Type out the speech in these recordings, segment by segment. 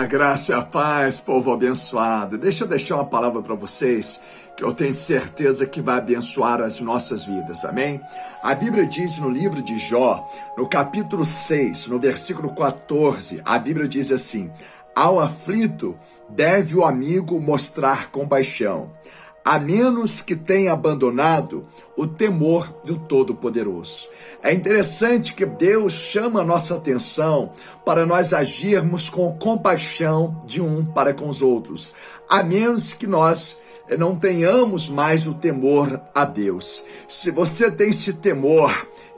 A graça e a paz, povo abençoado. Deixa eu deixar uma palavra para vocês que eu tenho certeza que vai abençoar as nossas vidas, amém? A Bíblia diz no livro de Jó, no capítulo 6, no versículo 14, a Bíblia diz assim: Ao aflito deve o amigo mostrar compaixão, a menos que tenha abandonado o temor do Todo-Poderoso. É interessante que Deus chama a nossa atenção para nós agirmos com compaixão de um para com os outros, a menos que nós não tenhamos mais o temor a Deus. Se você tem esse temor,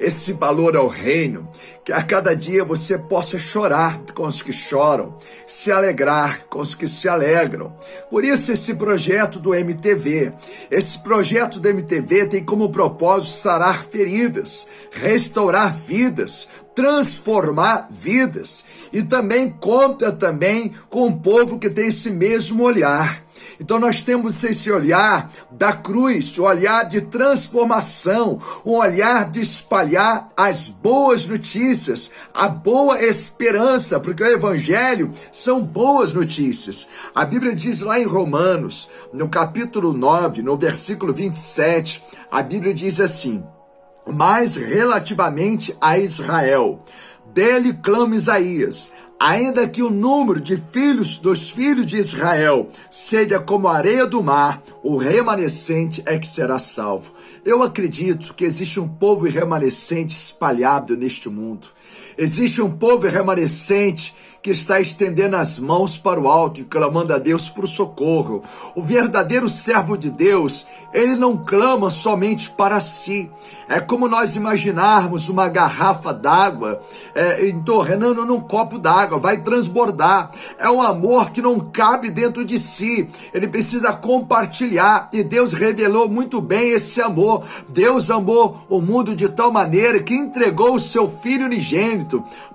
esse valor ao reino, que a cada dia você possa chorar com os que choram, se alegrar com os que se alegram. Por isso esse projeto do MTV, esse projeto do MTV tem como propósito sarar feridas, restaurar vidas, transformar vidas e também conta também com o povo que tem esse mesmo olhar então nós temos esse olhar da cruz, o olhar de transformação, um olhar de espalhar as boas notícias, a boa esperança, porque o evangelho são boas notícias. A Bíblia diz lá em Romanos, no capítulo 9, no versículo 27, a Bíblia diz assim: "Mas relativamente a Israel, dele clama Isaías: ainda que o número de filhos dos filhos de Israel seja como a areia do mar, o remanescente é que será salvo. Eu acredito que existe um povo remanescente espalhado neste mundo. Existe um povo remanescente que está estendendo as mãos para o alto e clamando a Deus por socorro. O verdadeiro servo de Deus, ele não clama somente para si. É como nós imaginarmos uma garrafa d'água é, entornando num copo d'água, vai transbordar. É um amor que não cabe dentro de si, ele precisa compartilhar. E Deus revelou muito bem esse amor. Deus amou o mundo de tal maneira que entregou o seu Filho unigênito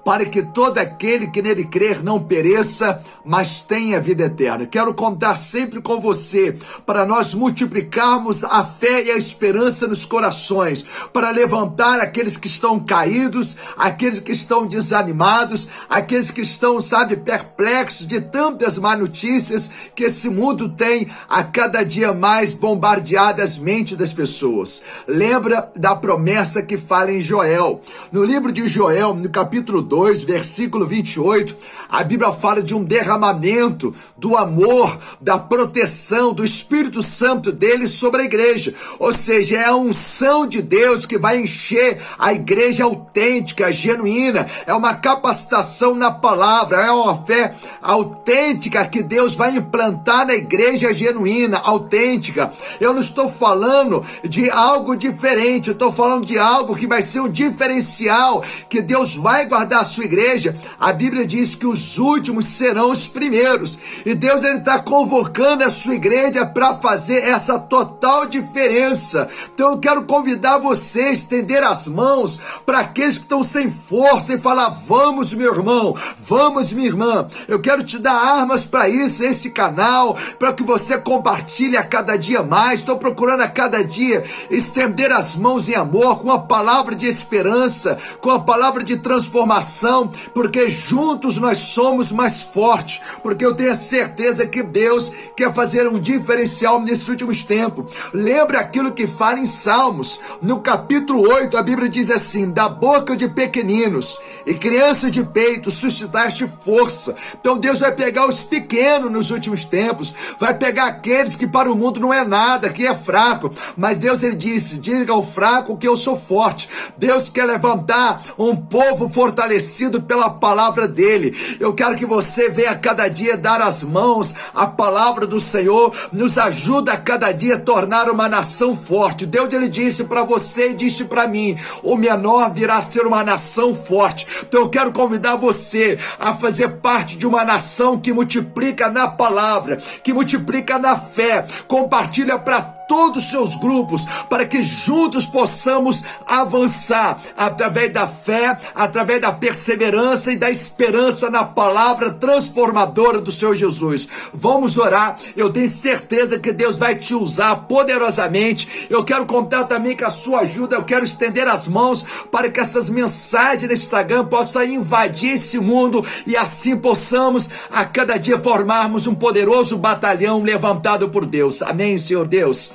para que todo aquele que nele crer não pereça, mas tenha vida eterna. Quero contar sempre com você para nós multiplicarmos a fé e a esperança nos corações, para levantar aqueles que estão caídos, aqueles que estão desanimados, aqueles que estão, sabe, perplexos de tantas má notícias que esse mundo tem a cada dia mais bombardeado as mentes das pessoas. Lembra da promessa que fala em Joel. No livro de Joel, no capítulo 2, versículo 28, a Bíblia fala de um derramamento do amor, da proteção do Espírito Santo dele sobre a igreja. Ou seja, é a unção de Deus que vai encher a igreja autêntica, genuína. É uma capacitação na palavra, é uma fé autêntica que Deus vai implantar na igreja genuína, autêntica. Eu não estou falando de algo diferente, eu estou falando de algo que vai ser um diferencial, que Deus vai guardar a sua igreja. A Bíblia diz que os últimos serão os primeiros. E Deus ele está convocando a sua igreja para fazer essa total diferença. Então eu quero convidar você a estender as mãos para aqueles que estão sem força e falar: vamos, meu irmão, vamos, minha irmã. Eu quero te dar armas para isso, esse canal, para que você compartilhe a cada dia mais. Estou procurando a cada dia estender as mãos em amor, com a palavra de esperança, com a palavra de transformação, porque juntos nós somos mais fortes, porque eu tenho a certeza que Deus quer fazer um diferencial nesses últimos tempos. Lembra aquilo que fala em Salmos, no capítulo 8, a Bíblia diz assim: da boca de pequeninos e crianças de peito suscitaste força. Então Deus vai pegar os pequenos nos últimos tempos, vai pegar aqueles que para o mundo não é nada, que é fraco, mas Deus ele disse: diga ao fraco que eu sou forte. Deus quer levantar um povo fortalecido pela palavra dele. Eu quero que você venha cada dia dar as mãos à palavra do Senhor, nos ajuda a cada dia a tornar uma nação forte. Deus ele disse para você e disse para mim: o menor virá a ser uma nação forte. Então eu quero convidar você a fazer parte de uma nação que multiplica na palavra, que multiplica na fé, compartilha para todos os seus grupos, para que juntos possamos avançar através da fé, através da perseverança e da esperança na palavra transformadora do Senhor Jesus. Vamos orar. Eu tenho certeza que Deus vai te usar poderosamente. Eu quero contar também com a sua ajuda. Eu quero estender as mãos para que essas mensagens no Instagram possam invadir esse mundo e assim possamos a cada dia formarmos um poderoso batalhão levantado por Deus. Amém, Senhor Deus.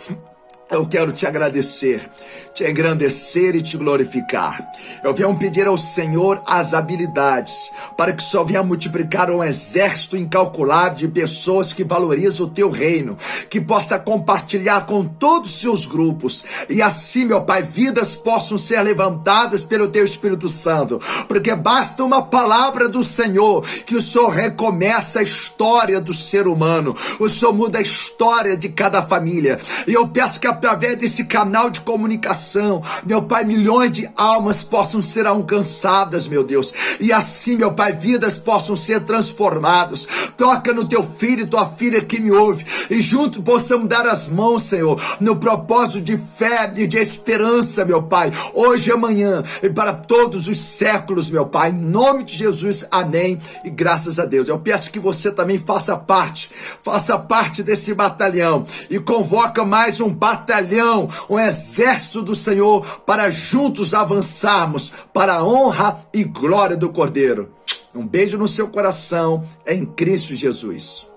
Eu quero te agradecer te engrandecer e te glorificar. Eu venho pedir ao Senhor as habilidades para que só venha multiplicar um exército incalculável de pessoas que valorizam o teu reino, que possa compartilhar com todos os seus grupos e assim, meu Pai, vidas possam ser levantadas pelo teu Espírito Santo, porque basta uma palavra do Senhor que o Senhor recomeça a história do ser humano, o Senhor muda a história de cada família. E eu peço que através desse canal de comunicação. Meu Pai, milhões de almas possam ser alcançadas, meu Deus. E assim, meu Pai, vidas possam ser transformadas. Toca no teu filho e tua filha que me ouve. E juntos possamos dar as mãos, Senhor, no propósito de fé e de esperança, meu Pai. Hoje e amanhã e para todos os séculos, meu Pai. Em nome de Jesus, amém. E graças a Deus. Eu peço que você também faça parte, faça parte desse batalhão e convoca mais um batalhão, um exército do do Senhor para juntos avançarmos para a honra e glória do Cordeiro. Um beijo no seu coração em Cristo Jesus.